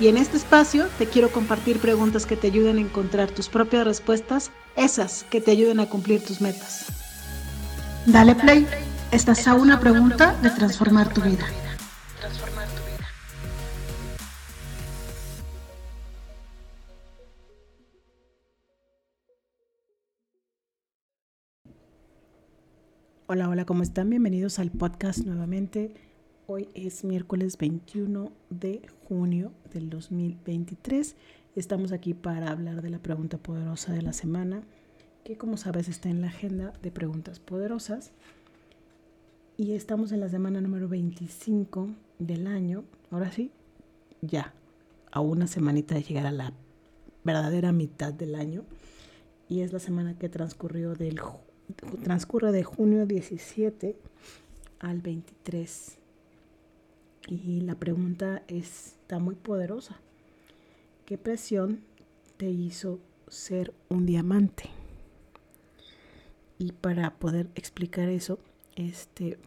Y en este espacio te quiero compartir preguntas que te ayuden a encontrar tus propias respuestas, esas que te ayuden a cumplir tus metas. Dale play, estás a una pregunta de transformar tu vida. Hola, hola, ¿cómo están? Bienvenidos al podcast nuevamente. Hoy es miércoles 21 de junio del 2023. Estamos aquí para hablar de la pregunta poderosa de la semana, que como sabes está en la agenda de preguntas poderosas. Y estamos en la semana número 25 del año. Ahora sí, ya, a una semanita de llegar a la verdadera mitad del año. Y es la semana que transcurrió del, transcurre de junio 17 al 23 y la pregunta está muy poderosa. ¿Qué presión te hizo ser un diamante? Y para poder explicar eso, este,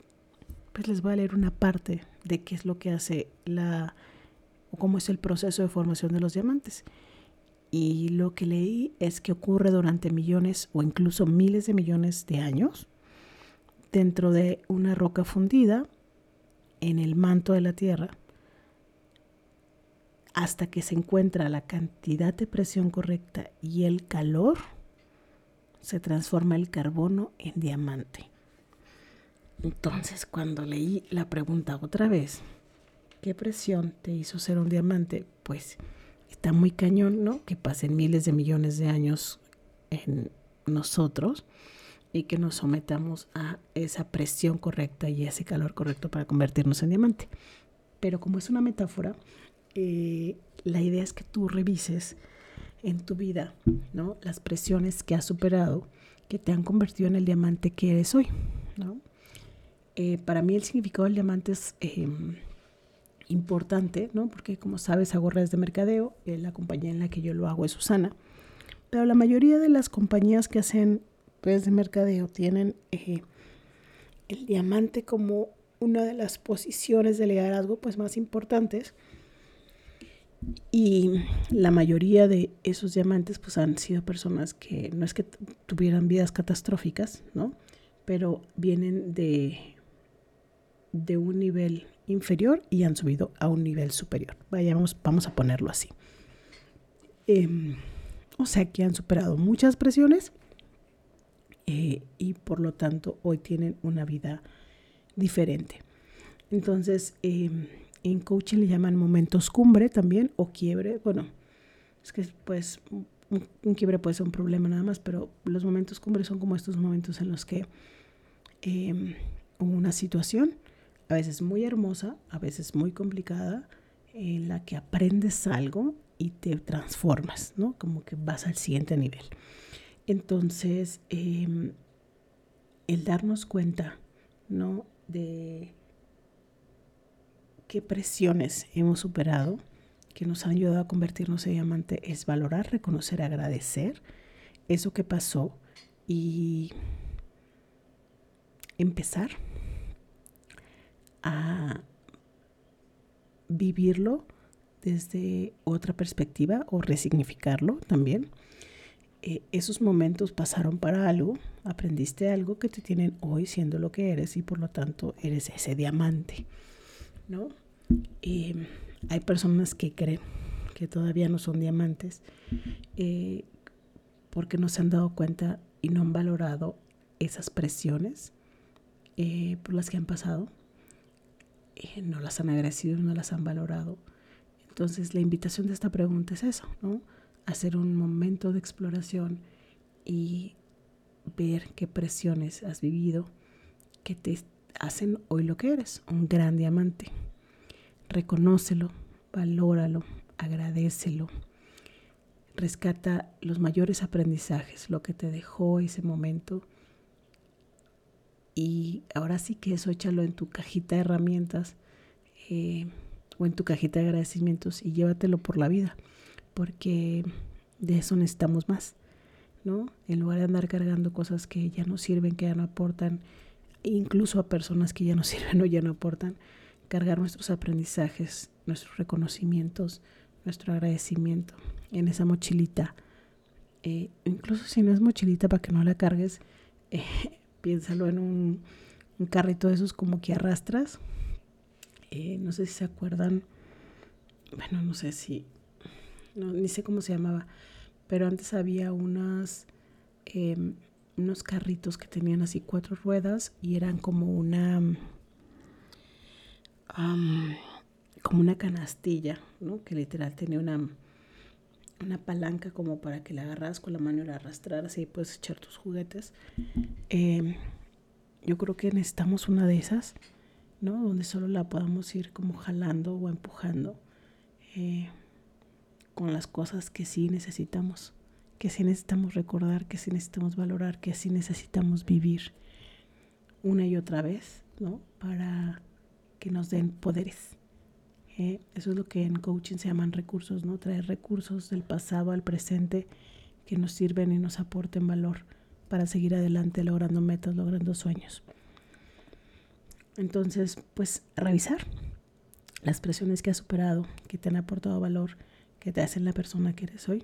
pues les voy a leer una parte de qué es lo que hace la o cómo es el proceso de formación de los diamantes. Y lo que leí es que ocurre durante millones o incluso miles de millones de años dentro de una roca fundida en el manto de la Tierra hasta que se encuentra la cantidad de presión correcta y el calor, se transforma el carbono en diamante. Entonces, cuando leí la pregunta otra vez, ¿qué presión te hizo ser un diamante? Pues está muy cañón, ¿no? Que pasen miles de millones de años en nosotros que nos sometamos a esa presión correcta y ese calor correcto para convertirnos en diamante. Pero como es una metáfora, eh, la idea es que tú revises en tu vida ¿no? las presiones que has superado que te han convertido en el diamante que eres hoy. ¿no? Eh, para mí el significado del diamante es em, importante, ¿no? porque como sabes hago redes de mercadeo, eh, la compañía en la que yo lo hago es Susana, pero la mayoría de las compañías que hacen redes de mercadeo tienen eh, el diamante como una de las posiciones de liderazgo pues más importantes y la mayoría de esos diamantes pues han sido personas que no es que tuvieran vidas catastróficas, ¿no? Pero vienen de, de un nivel inferior y han subido a un nivel superior. Vayamos, vamos a ponerlo así. Em, o sea que han superado muchas presiones eh, y por lo tanto hoy tienen una vida diferente. Entonces, em, en coaching le llaman momentos cumbre también o quiebre. Bueno, es que pues un, quiebre puede ser un problema nada más, pero los momentos cumbre son como estos momentos en los que eh, una situación, a veces muy hermosa, a veces muy complicada, en la que aprendes algo y te transformas, ¿no? Como que vas al siguiente nivel. Entonces, em, el darnos cuenta, ¿no? De qué presiones hemos superado que nos han ayudado a convertirnos en diamante es valorar, reconocer, agradecer eso que pasó y empezar a vivirlo desde otra perspectiva o resignificarlo también eh, esos momentos pasaron para algo, aprendiste algo que te tienen hoy siendo lo que eres y por lo tanto eres ese diamante, ¿no? hay personas que creen que todavía no son diamantes eh, porque no se han dado cuenta y no han valorado esas presiones eh, por las que han pasado, no las han agradecido, no las han valorado. Entonces la invitación de esta pregunta es eso, ¿no? Hacer un momento de exploración y ver qué presiones has vivido que te hacen hoy lo que eres, un gran diamante. Reconócelo, valóralo, agradecelo. rescata los mayores aprendizajes, lo que te dejó ese momento. Y ahora sí que eso échalo en tu cajita de herramientas eh, o en tu cajita de agradecimientos y llévatelo por la vida, porque de eso necesitamos más, ¿no? En lugar de andar cargando cosas que ya no sirven, que ya no aportan, incluso a personas que ya no sirven o ya no aportan, cargar nuestros aprendizajes, nuestros reconocimientos, nuestro agradecimiento en esa mochilita. Eh, incluso si no es mochilita para que no la cargues, eh, piénsalo en un, carrito de esos como que arrastras. Eh, no sé si se acuerdan, bueno, no sé si, ni sé cómo se llamaba, pero antes había unas, em, unos carritos que tenían así cuatro ruedas y eran como una como una canastilla, ¿no? Que literal tenía una, una palanca como para que la agarras con la mano y la arrastraras y puedes echar tus juguetes. Em, yo creo que necesitamos una de esas, ¿no? Donde solo la podamos ir como jalando o empujando eh, con las cosas que sí necesitamos, que sí necesitamos recordar, que sí necesitamos valorar, que sí necesitamos vivir una y otra vez, ¿no? Para que nos den poderes. Eh, eso es lo que en coaching se llaman recursos, ¿no? Traer recursos del pasado al presente que nos sirven y nos aporten valor para seguir adelante logrando metas, logrando sueños. Entonces, pues revisar las presiones que has superado, que te han aportado valor, que te hacen la persona que eres hoy,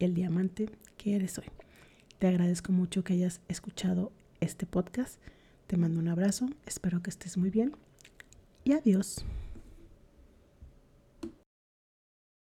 el diamante que eres hoy. Te agradezco mucho que hayas escuchado este podcast. Te mando un abrazo, espero que estés muy bien y adiós.